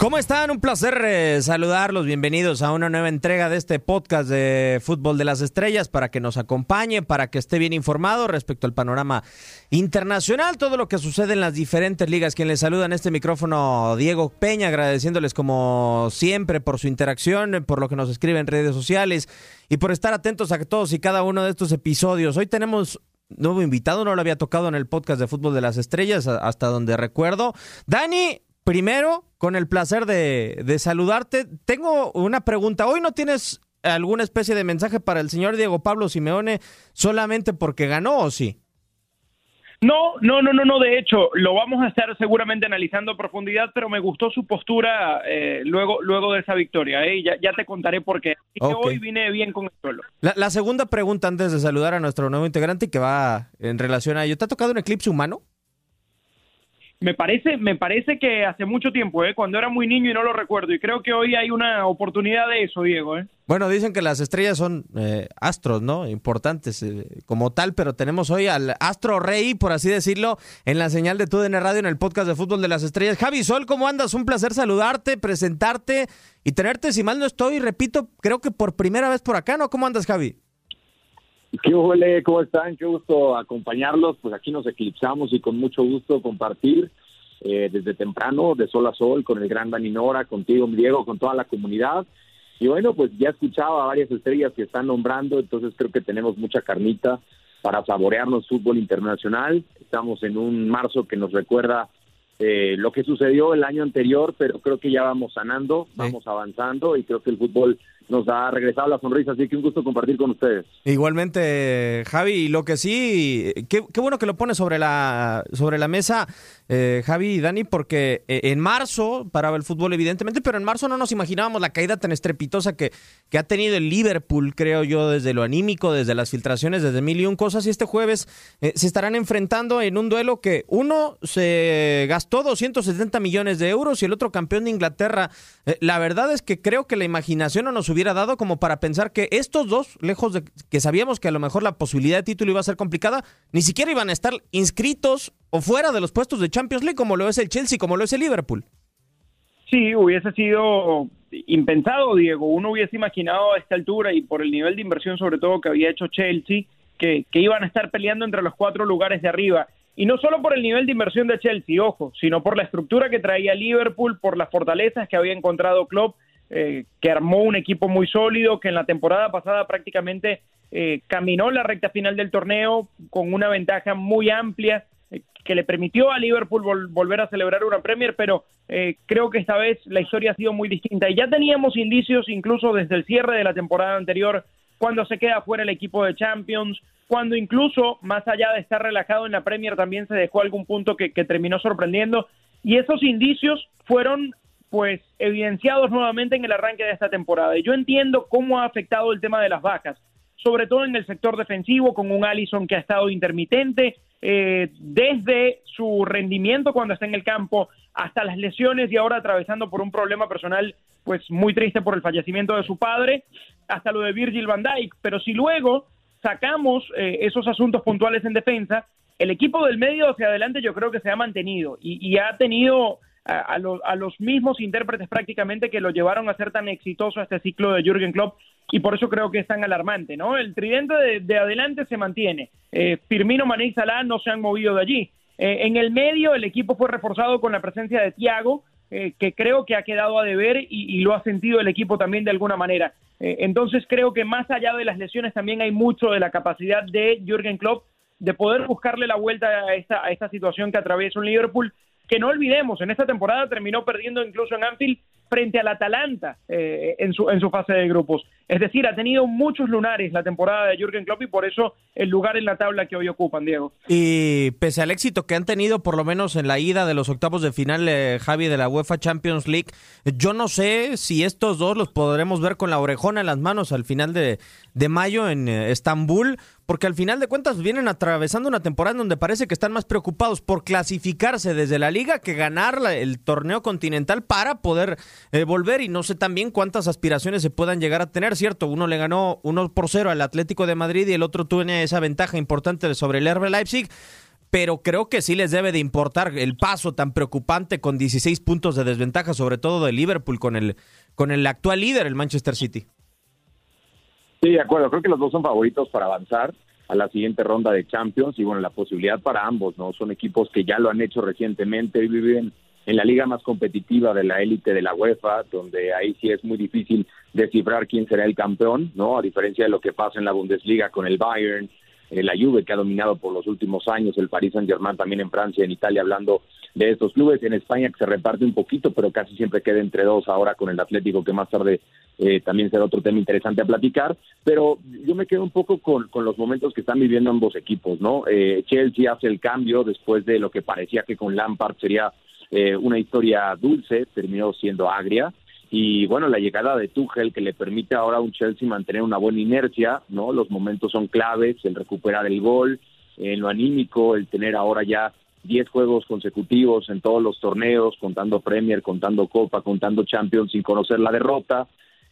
¿Cómo están? Un placer eh, saludarlos. Bienvenidos a una nueva entrega de este podcast de Fútbol de las Estrellas para que nos acompañe, para que esté bien informado respecto al panorama internacional, todo lo que sucede en las diferentes ligas. Quien les saluda en este micrófono, Diego Peña, agradeciéndoles como siempre por su interacción, por lo que nos escriben en redes sociales y por estar atentos a todos y cada uno de estos episodios. Hoy tenemos nuevo invitado, no lo había tocado en el podcast de Fútbol de las Estrellas, hasta donde recuerdo. Dani, primero, con el placer de, de, saludarte, tengo una pregunta. Hoy no tienes alguna especie de mensaje para el señor Diego Pablo Simeone solamente porque ganó o sí? No, no, no, no, no. De hecho, lo vamos a estar seguramente analizando a profundidad, pero me gustó su postura eh, luego, luego de esa victoria. ¿eh? Ya, ya, te contaré por qué. Así okay. que hoy vine bien con el suelo. La, la, segunda pregunta antes de saludar a nuestro nuevo integrante que va en relación a ello. ¿Te ha tocado un eclipse humano? Me parece, me parece que hace mucho tiempo, ¿eh? cuando era muy niño y no lo recuerdo. Y creo que hoy hay una oportunidad de eso, Diego. ¿eh? Bueno, dicen que las estrellas son eh, astros, ¿no? Importantes eh, como tal, pero tenemos hoy al astro rey, por así decirlo, en la señal de TUDN Radio en el podcast de Fútbol de las Estrellas. Javi Sol, ¿cómo andas? Un placer saludarte, presentarte y tenerte, si mal no estoy, repito, creo que por primera vez por acá, ¿no? ¿Cómo andas, Javi? ¿Qué huele? ¿Cómo están? Qué gusto acompañarlos. Pues aquí nos eclipsamos y con mucho gusto compartir eh, desde temprano, de sol a sol, con el gran Dani Nora, contigo, Diego, con toda la comunidad. Y bueno, pues ya escuchaba a varias estrellas que están nombrando, entonces creo que tenemos mucha carnita para saborearnos fútbol internacional. Estamos en un marzo que nos recuerda eh, lo que sucedió el año anterior, pero creo que ya vamos sanando, vamos avanzando y creo que el fútbol nos ha regresado la sonrisa, así que un gusto compartir con ustedes. Igualmente, Javi, lo que sí, qué, qué, bueno que lo pone sobre la, sobre la mesa, eh, Javi y Dani, porque eh, en marzo paraba el fútbol, evidentemente, pero en marzo no nos imaginábamos la caída tan estrepitosa que, que ha tenido el Liverpool, creo yo, desde lo anímico, desde las filtraciones, desde mil y un cosas, y este jueves eh, se estarán enfrentando en un duelo que uno se gastó 270 millones de euros y el otro campeón de Inglaterra. La verdad es que creo que la imaginación no nos hubiera hubiera dado como para pensar que estos dos, lejos de que sabíamos que a lo mejor la posibilidad de título iba a ser complicada, ni siquiera iban a estar inscritos o fuera de los puestos de Champions League como lo es el Chelsea, como lo es el Liverpool. Sí, hubiese sido impensado, Diego. Uno hubiese imaginado a esta altura y por el nivel de inversión sobre todo que había hecho Chelsea, que, que iban a estar peleando entre los cuatro lugares de arriba. Y no solo por el nivel de inversión de Chelsea, ojo, sino por la estructura que traía Liverpool, por las fortalezas que había encontrado Klopp eh, que armó un equipo muy sólido, que en la temporada pasada prácticamente eh, caminó la recta final del torneo con una ventaja muy amplia eh, que le permitió a Liverpool vol volver a celebrar una Premier, pero eh, creo que esta vez la historia ha sido muy distinta. Y ya teníamos indicios incluso desde el cierre de la temporada anterior, cuando se queda fuera el equipo de Champions, cuando incluso, más allá de estar relajado en la Premier, también se dejó algún punto que, que terminó sorprendiendo. Y esos indicios fueron pues evidenciados nuevamente en el arranque de esta temporada. Y yo entiendo cómo ha afectado el tema de las bajas, sobre todo en el sector defensivo, con un Allison que ha estado intermitente, eh, desde su rendimiento cuando está en el campo hasta las lesiones y ahora atravesando por un problema personal, pues muy triste por el fallecimiento de su padre, hasta lo de Virgil van Dijk. Pero si luego sacamos eh, esos asuntos puntuales en defensa, el equipo del medio hacia adelante yo creo que se ha mantenido y, y ha tenido a, a, a, los mismos intérpretes prácticamente que lo llevaron a ser tan exitoso este ciclo de Jürgen Klopp y por eso creo que es tan alarmante, ¿no? El tridente de, de adelante se mantiene. Eh, Firmino, Mané y Salah no se han movido de allí. Eh, en el medio el equipo fue reforzado con la presencia de Thiago, eh, que creo que ha quedado a deber y, y, lo ha sentido el equipo también de alguna manera. Eh, entonces creo que más allá de las lesiones también hay mucho de la capacidad de Jürgen Klopp de poder buscarle la vuelta a esta, a esta situación que atraviesa un Liverpool que no olvidemos, en esta temporada terminó perdiendo incluso en Anfield frente al Atalanta eh, en, su, en su fase de grupos. Es decir, ha tenido muchos lunares la temporada de Jürgen Klopp y por eso el lugar en la tabla que hoy ocupan, Diego. Y pese al éxito que han tenido, por lo menos en la ida de los octavos de final, eh, Javi, de la UEFA Champions League, yo no sé si estos dos los podremos ver con la orejona en las manos al final de, de mayo en eh, Estambul, porque al final de cuentas vienen atravesando una temporada donde parece que están más preocupados por clasificarse desde la liga que ganar el torneo continental para poder eh, volver y no sé también cuántas aspiraciones se puedan llegar a tener, ¿cierto? Uno le ganó uno por cero al Atlético de Madrid y el otro tiene esa ventaja importante sobre el Herbe Leipzig pero creo que sí les debe de importar el paso tan preocupante con 16 puntos de desventaja, sobre todo de Liverpool con el, con el actual líder, el Manchester City. Sí, de acuerdo. Creo que los dos son favoritos para avanzar a la siguiente ronda de Champions y bueno, la posibilidad para ambos, ¿no? Son equipos que ya lo han hecho recientemente y viven en la liga más competitiva de la élite de la UEFA, donde ahí sí es muy difícil descifrar quién será el campeón, ¿no? A diferencia de lo que pasa en la Bundesliga con el Bayern, eh, la Juve que ha dominado por los últimos años, el Paris Saint-Germain también en Francia, en Italia, hablando de estos clubes, en España que se reparte un poquito, pero casi siempre queda entre dos ahora con el Atlético que más tarde eh, también será otro tema interesante a platicar, pero yo me quedo un poco con, con los momentos que están viviendo ambos equipos, ¿no? Eh, Chelsea hace el cambio después de lo que parecía que con Lampard sería eh, una historia dulce, terminó siendo agria, y bueno, la llegada de Tuchel que le permite ahora a un Chelsea mantener una buena inercia, ¿no? Los momentos son claves, el recuperar el gol, en lo anímico, el tener ahora ya 10 juegos consecutivos en todos los torneos, contando Premier, contando Copa, contando Champions sin conocer la derrota,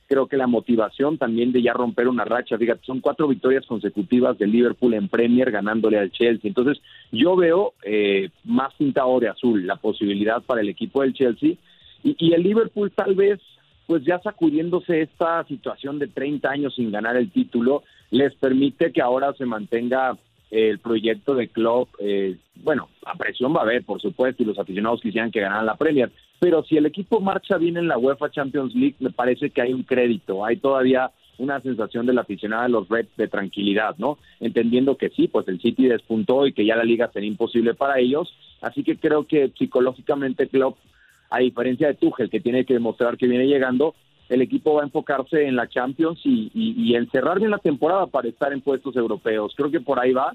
creo que la motivación también de ya romper una racha, fíjate, son cuatro victorias consecutivas del Liverpool en Premier ganándole al Chelsea. Entonces, yo veo eh, más pintado de azul la posibilidad para el equipo del Chelsea y, y, el Liverpool tal vez, pues ya sacudiéndose esta situación de 30 años sin ganar el título, les permite que ahora se mantenga el proyecto de club, eh, bueno, a presión va a haber, por supuesto, y los aficionados quisieran que ganaran la Premier, pero si el equipo marcha bien en la UEFA Champions League, me parece que hay un crédito, hay todavía una sensación de la aficionada de los Reds de tranquilidad, ¿no? Entendiendo que sí, pues el City despuntó y que ya la liga sería imposible para ellos, así que creo que psicológicamente Klopp, a diferencia de Tuchel, que tiene que demostrar que viene llegando, el equipo va a enfocarse en la Champions y, y, y en cerrar bien la temporada para estar en puestos europeos. Creo que por ahí va.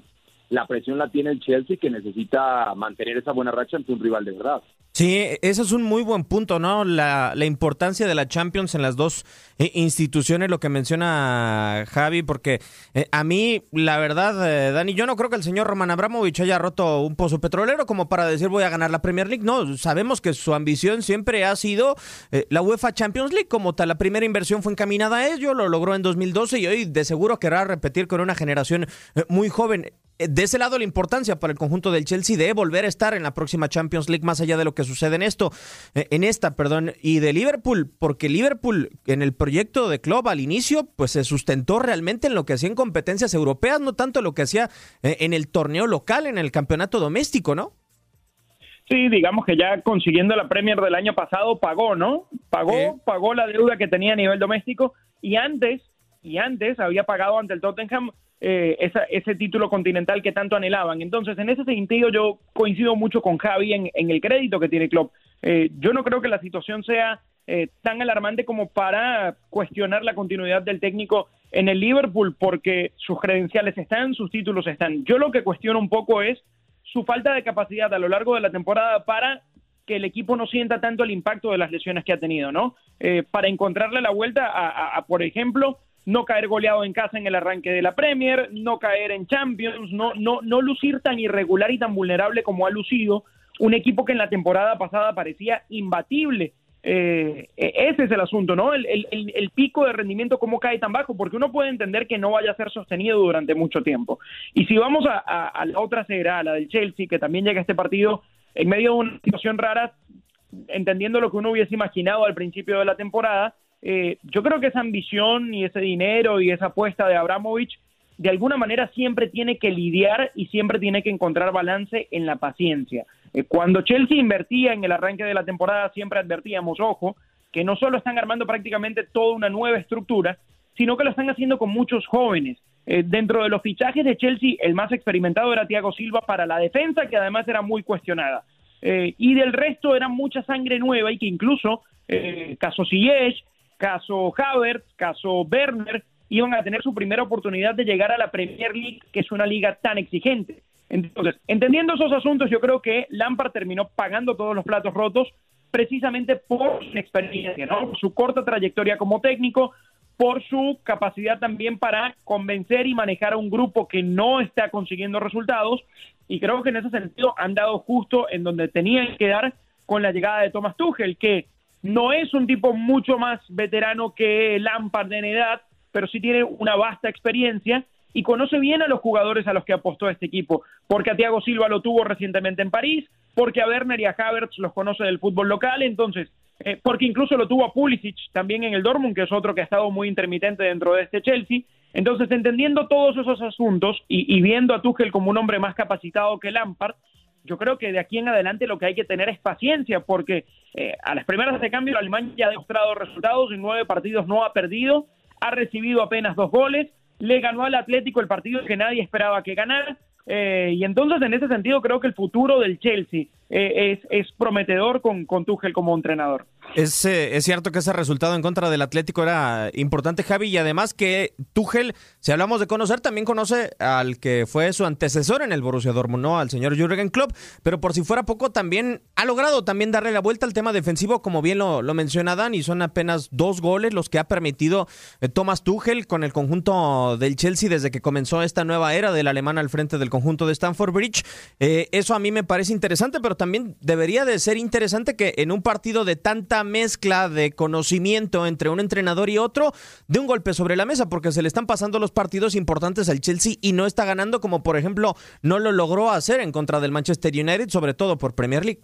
La presión la tiene el Chelsea que necesita mantener esa buena racha ante un rival de verdad. Sí, ese es un muy buen punto, ¿no? La, la importancia de la Champions en las dos eh, instituciones, lo que menciona Javi, porque eh, a mí, la verdad, eh, Dani, yo no creo que el señor Roman Abramovich haya roto un pozo petrolero como para decir voy a ganar la Premier League. No, sabemos que su ambición siempre ha sido eh, la UEFA Champions League, como tal. La primera inversión fue encaminada a ello, lo logró en 2012 y hoy de seguro querrá repetir con una generación muy joven de ese lado la importancia para el conjunto del Chelsea de volver a estar en la próxima Champions League más allá de lo que sucede en esto en esta perdón y de Liverpool porque Liverpool en el proyecto de club al inicio pues se sustentó realmente en lo que hacía en competencias europeas no tanto lo que hacía en el torneo local en el campeonato doméstico no Sí, digamos que ya consiguiendo la Premier del año pasado pagó, ¿no? Pagó, pagó la deuda que tenía a nivel doméstico y antes y antes había pagado ante el Tottenham eh, esa, ese título continental que tanto anhelaban. Entonces, en ese sentido, yo coincido mucho con Javi en, en el crédito que tiene Klopp. Eh, yo no creo que la situación sea eh, tan alarmante como para cuestionar la continuidad del técnico en el Liverpool, porque sus credenciales están, sus títulos están. Yo lo que cuestiono un poco es su falta de capacidad a lo largo de la temporada para que el equipo no sienta tanto el impacto de las lesiones que ha tenido, ¿no? Eh, para encontrarle la vuelta a, por ejemplo, no caer goleado en casa en el arranque de la Premier, no caer en Champions, no, no, no lucir tan irregular y tan vulnerable como ha lucido un equipo que en la temporada pasada parecía imbatible. Eh, ese es el asunto, ¿no? El, el, el, pico de rendimiento, cómo cae tan bajo, porque uno puede entender que no vaya a ser sostenido durante mucho tiempo. Y si vamos a, la otra a la del Chelsea, que también llega a este partido en medio de una situación rara, entendiendo lo que uno hubiese imaginado al principio de la temporada, eh, yo creo que esa ambición y ese dinero y esa apuesta de Abramovich de alguna manera siempre tiene que lidiar y siempre tiene que encontrar balance en la paciencia. Eh, cuando Chelsea invertía en el arranque de la temporada siempre advertíamos, ojo, que no solo están armando prácticamente toda una nueva estructura, sino que lo están haciendo con muchos jóvenes. Eh, dentro de los fichajes de Chelsea, el más experimentado era Thiago Silva para la defensa, que además era muy cuestionada. Eh, y del resto era mucha sangre nueva y que incluso eh, Caso Ziyech, caso Havertz, caso Werner, iban a tener su primera oportunidad de llegar a la Premier League, que es una liga tan exigente. Entonces, entendiendo esos asuntos, yo creo que Lampard terminó pagando todos los platos rotos precisamente por su experiencia, ¿no? Por su corta trayectoria como técnico, por su capacidad también para convencer y manejar a un grupo que no está consiguiendo resultados. Y creo que en ese sentido han dado justo en donde tenían que dar con la llegada de Thomas Tuchel, que no es un tipo mucho más veterano que Lampard en edad, pero sí tiene una vasta experiencia y conoce bien a los jugadores a los que apostó este equipo, porque a Thiago Silva lo tuvo recientemente en París, porque a Werner y a Havertz los conoce del fútbol local, entonces, eh, porque incluso lo tuvo a Pulisic también en el Dortmund, que es otro que ha estado muy intermitente dentro de este Chelsea. Entonces, entendiendo todos esos asuntos y, y viendo a Tuchel como un hombre más capacitado que Lampard, yo creo que de aquí en adelante lo que hay que tener es paciencia, porque eh, a las primeras de cambio Alemania ya ha demostrado resultados, en nueve partidos no ha perdido, ha recibido apenas dos goles, le ganó al Atlético el partido que nadie esperaba que ganara. Eh, y entonces, en ese sentido, creo que el futuro del Chelsea eh, es, es, prometedor con, con Tuchel como entrenador. Es, eh, es, cierto que ese resultado en contra del Atlético era importante, Javi, y además que Tuchel, si hablamos de conocer, también conoce al que fue su antecesor en el Borussia Dortmund. Al señor Jürgen Klopp, pero por si fuera poco, también ha logrado también darle la vuelta al tema defensivo, como bien lo, menciona Dan, y son apenas dos goles los que ha permitido eh, Thomas Tuchel con el conjunto del Chelsea desde que comenzó esta nueva era del alemán al frente del conjunto de Stamford Bridge. Eh, eso a mí me parece interesante, pero también debería de ser interesante que en un partido de tanta mezcla de conocimiento entre un entrenador y otro de un golpe sobre la mesa, porque se le están pasando los partidos importantes al Chelsea y no está ganando como por ejemplo no lo logró hacer en contra del Manchester United, sobre todo por Premier League.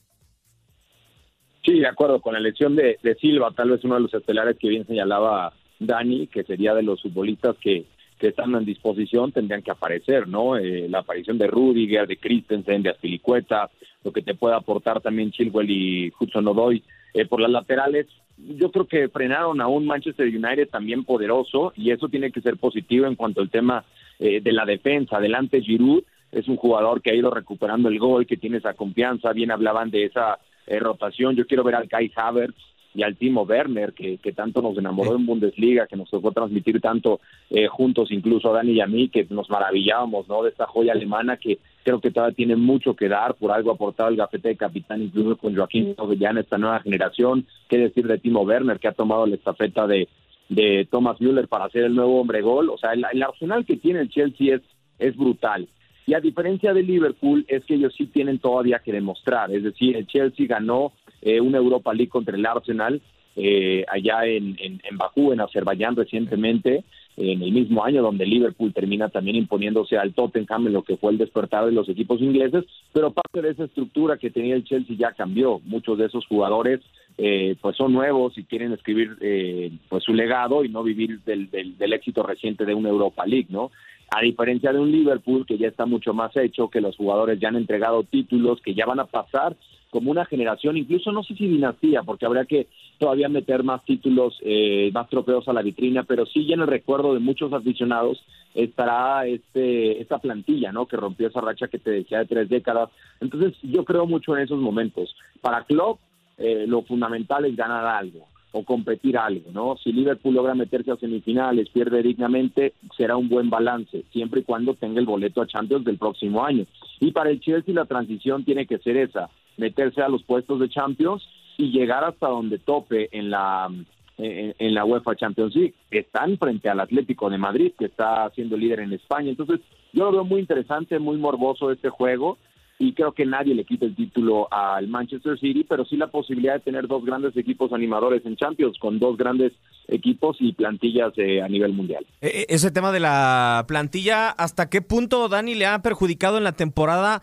Sí, de acuerdo, con la elección de, Silva, tal vez uno de los estelares que bien señalaba Dani, que sería de los futbolistas que, que están en disposición tendrían que aparecer, ¿no? Eh, la aparición de Rudiger, de Christensen, de Aspilicueta, lo que te puede aportar también Chilwell y Hudson Odoi. Eh, por las laterales, yo creo que frenaron a un Manchester United también poderoso y eso tiene que ser positivo en cuanto al tema eh, de la defensa. Adelante Giroud es un jugador que ha ido recuperando el gol, que tiene esa confianza. Bien hablaban de esa eh, rotación. Yo quiero ver al Kai Havertz y al Timo Werner, que, que tanto nos enamoró en Bundesliga, que nos tocó transmitir tanto eh, juntos, incluso a Dani y a mí, que nos maravillábamos ¿no? de esta joya alemana que creo que todavía tiene mucho que dar, por algo aportado el gafete de capitán, incluso con Joaquín en esta nueva generación. ¿Qué decir de Timo Werner, que ha tomado la estafeta de, de Thomas Müller para ser el nuevo hombre gol? O sea, el, el arsenal que tiene el Chelsea es, es brutal. Y a diferencia de Liverpool, es que ellos sí tienen todavía que demostrar. Es decir, el Chelsea ganó eh, una Europa League contra el Arsenal eh, allá en, en, en, Bakú, en Azerbaiyán recientemente, en el mismo año donde Liverpool termina también imponiéndose al Tottenham en lo que fue el despertar de los equipos ingleses, pero parte de esa estructura que tenía el Chelsea ya cambió. Muchos de esos jugadores eh, pues son nuevos y quieren escribir eh, pues su legado y no vivir del, del, del éxito reciente de una Europa League, ¿no? a diferencia de un Liverpool que ya está mucho más hecho, que los jugadores ya han entregado títulos, que ya van a pasar como una generación, incluso no sé si dinastía, porque habría que todavía meter más títulos, eh, más trofeos a la vitrina, pero sí ya en el recuerdo de muchos aficionados estará este esta plantilla, ¿no? Que rompió esa racha que te decía de tres décadas. Entonces yo creo mucho en esos momentos. Para Klopp eh, lo fundamental es ganar algo o competir algo, ¿no? Si Liverpool logra meterse a semifinales, pierde dignamente, será un buen balance, siempre y cuando tenga el boleto a Champions del próximo año. Y para el Chelsea la transición tiene que ser esa, meterse a los puestos de Champions y llegar hasta donde tope en la en, en, la UEFA Champions League. Están frente al Atlético de Madrid, que está siendo líder en España. Entonces, yo lo veo muy interesante, muy morboso este juego y creo que nadie le quita el título al Manchester City, pero sí la posibilidad de tener dos grandes equipos animadores en Champions, con dos grandes equipos y plantillas eh, a nivel mundial. E ese tema de la plantilla, ¿hasta qué punto Dani le ha perjudicado en la temporada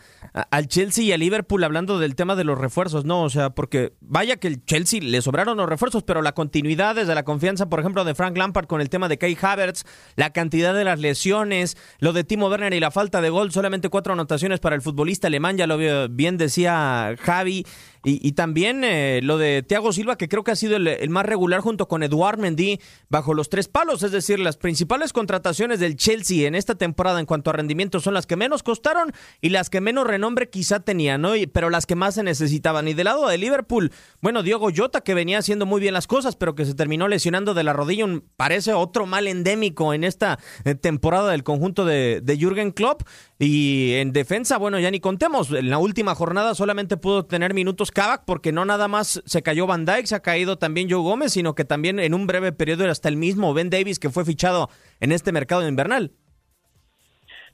al Chelsea y al Liverpool hablando del tema de los refuerzos? No, o sea, porque vaya que el Chelsea le sobraron los refuerzos, pero la continuidad desde la confianza, por ejemplo, de Frank Lampard con el tema de Kai Havertz, la cantidad de las lesiones, lo de Timo Werner y la falta de gol, solamente cuatro anotaciones para el futbolista alemán ya lo bien decía Javi, Y, también eh, lo de Thiago Silva, que creo que ha sido el, más regular junto con Eduard Mendy bajo los tres palos. Es decir, las principales contrataciones del Chelsea en esta temporada en cuanto a rendimiento son las que menos costaron y las que menos renombre quizá tenían, ¿no? pero las que más se necesitaban. Y del lado de Liverpool, bueno, Diego Jota, que venía haciendo muy bien las cosas, pero que se terminó lesionando de la rodilla, parece otro mal endémico en esta eh, temporada del conjunto de, de Jürgen Klopp. Y en defensa, bueno, ya ni contemos. En la última jornada solamente pudo tener minutos Kavak porque no nada más se cayó Van Dijk, se ha caído también Joe Gómez, sino que también en un breve periodo era hasta el mismo Ben Davis que fue fichado en este mercado invernal.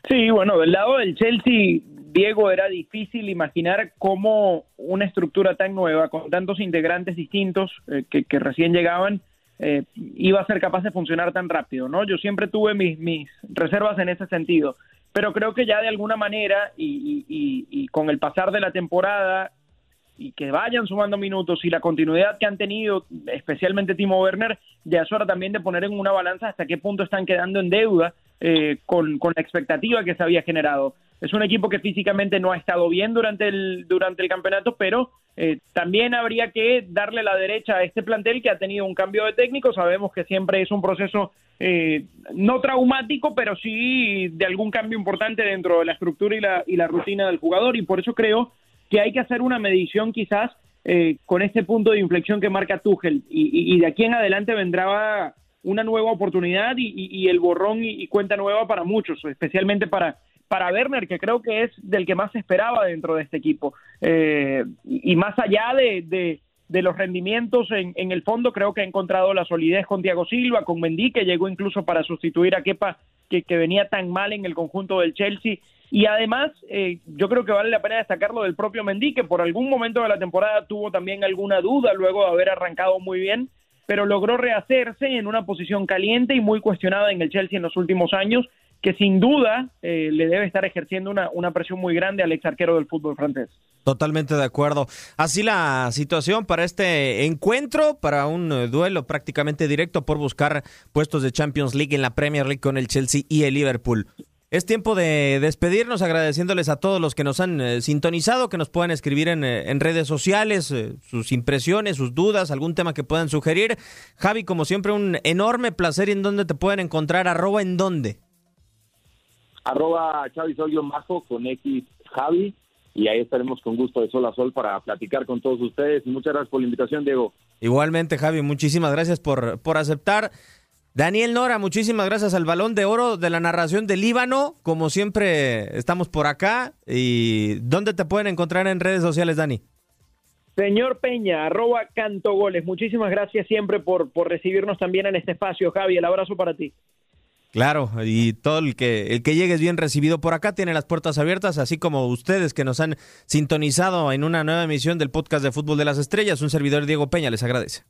Sí, bueno, del lado del Chelsea, Diego, era difícil imaginar cómo una estructura tan nueva, con tantos integrantes distintos eh, que, recién llegaban, eh, iba a ser capaz de funcionar tan rápido, ¿no? Yo siempre tuve mis, mis reservas en ese sentido pero creo que ya de alguna manera y, con el pasar de la temporada y que vayan sumando minutos y la continuidad que han tenido, especialmente Timo Werner, ya es hora también de poner en una balanza hasta qué punto están quedando en deuda eh, con, con, la expectativa que se había generado. Es un equipo que físicamente no ha estado bien durante el, durante el campeonato, pero eh, también habría que darle la derecha a este plantel que ha tenido un cambio de técnico. Sabemos que siempre es un proceso eh, no traumático, pero sí de algún cambio importante dentro de la estructura y la, y la rutina del jugador. Y por eso creo que hay que hacer una medición quizás eh, con este punto de inflexión que marca Tuchel. Y, de aquí en adelante vendrá una nueva oportunidad y, el borrón y, cuenta nueva para muchos, especialmente para para Werner, que creo que es del que más se esperaba dentro de este equipo. Eh, y más allá de, de, los rendimientos en, en, el fondo, creo que ha encontrado la solidez con Thiago Silva, con Mendy, que llegó incluso para sustituir a Kepa, que, que venía tan mal en el conjunto del Chelsea. Y además, eh, yo creo que vale la pena destacarlo del propio Mendy, que por algún momento de la temporada tuvo también alguna duda luego de haber arrancado muy bien, pero logró rehacerse en una posición caliente y muy cuestionada en el Chelsea en los últimos años que sin duda eh, le debe estar ejerciendo una, una presión muy grande al ex arquero del fútbol francés. Totalmente de acuerdo. Así la situación para este encuentro, para un eh, duelo prácticamente directo por buscar puestos de Champions League en la Premier League con el Chelsea y el Liverpool. Es tiempo de despedirnos agradeciéndoles a todos los que nos han eh, sintonizado, que nos puedan escribir en, en redes sociales sus impresiones, sus dudas, algún tema que puedan sugerir. Javi, como siempre, un enorme placer. ¿Y en dónde te pueden encontrar? ¿Arroba en dónde? arroba Chavi Majo con X Javi y ahí estaremos con gusto de sol a sol para platicar con todos ustedes. Muchas gracias por la invitación, Diego. Igualmente, Javi, muchísimas gracias por, por aceptar. Daniel Nora, muchísimas gracias al balón de oro de la narración del Líbano. Como siempre, estamos por acá. ¿Y dónde te pueden encontrar en redes sociales, Dani? Señor Peña, arroba cantogoles. Muchísimas gracias siempre por, por recibirnos también en este espacio, Javi. El abrazo para ti. Claro, y todo el que, el que llegue es bien recibido por acá, tiene las puertas abiertas, así como ustedes que nos han sintonizado en una nueva emisión del podcast de Fútbol de las Estrellas. Un servidor Diego Peña les agradece.